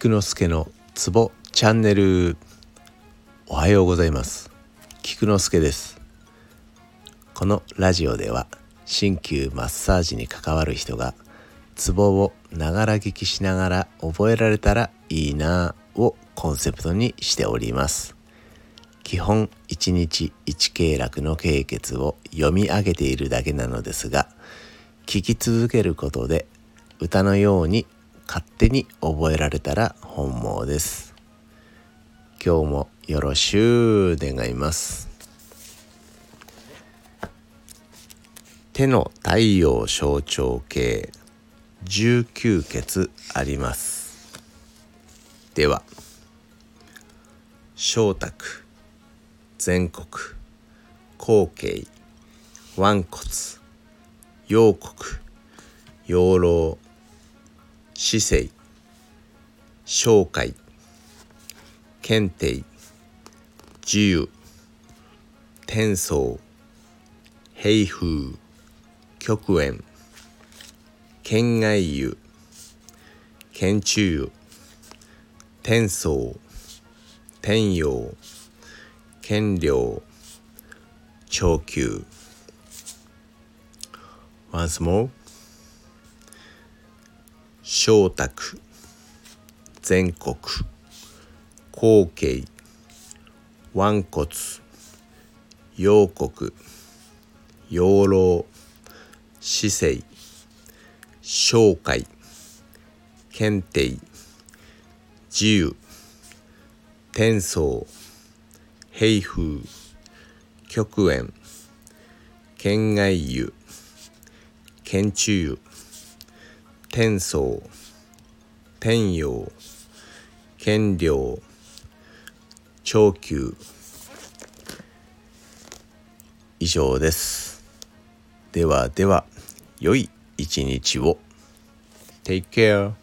菊之助のツボチャンネル。おはようございます。菊之助です。このラジオでは鍼灸マッサージに関わる人がツボをながら聞きしながら覚えられたらいいなをコンセプトにしております。基本1日1経絡の経血を読み上げているだけなのですが聞き続けることで歌のように勝手に覚えられたら本望です。今日もよろしゅう願います。手の太陽象徴系19血あります。では小卓全国後継腕骨陽国養老姿勢商会検定自由天宗平風極縁県外湯県中湯天宗天陽県領長久 Once more. 小卓全国後継腕骨陽国養老姿勢商会検定自由天宗平風極縁県外湯県中湯天宗天陽権領長久。以上です。ではでは良い一日を。Take care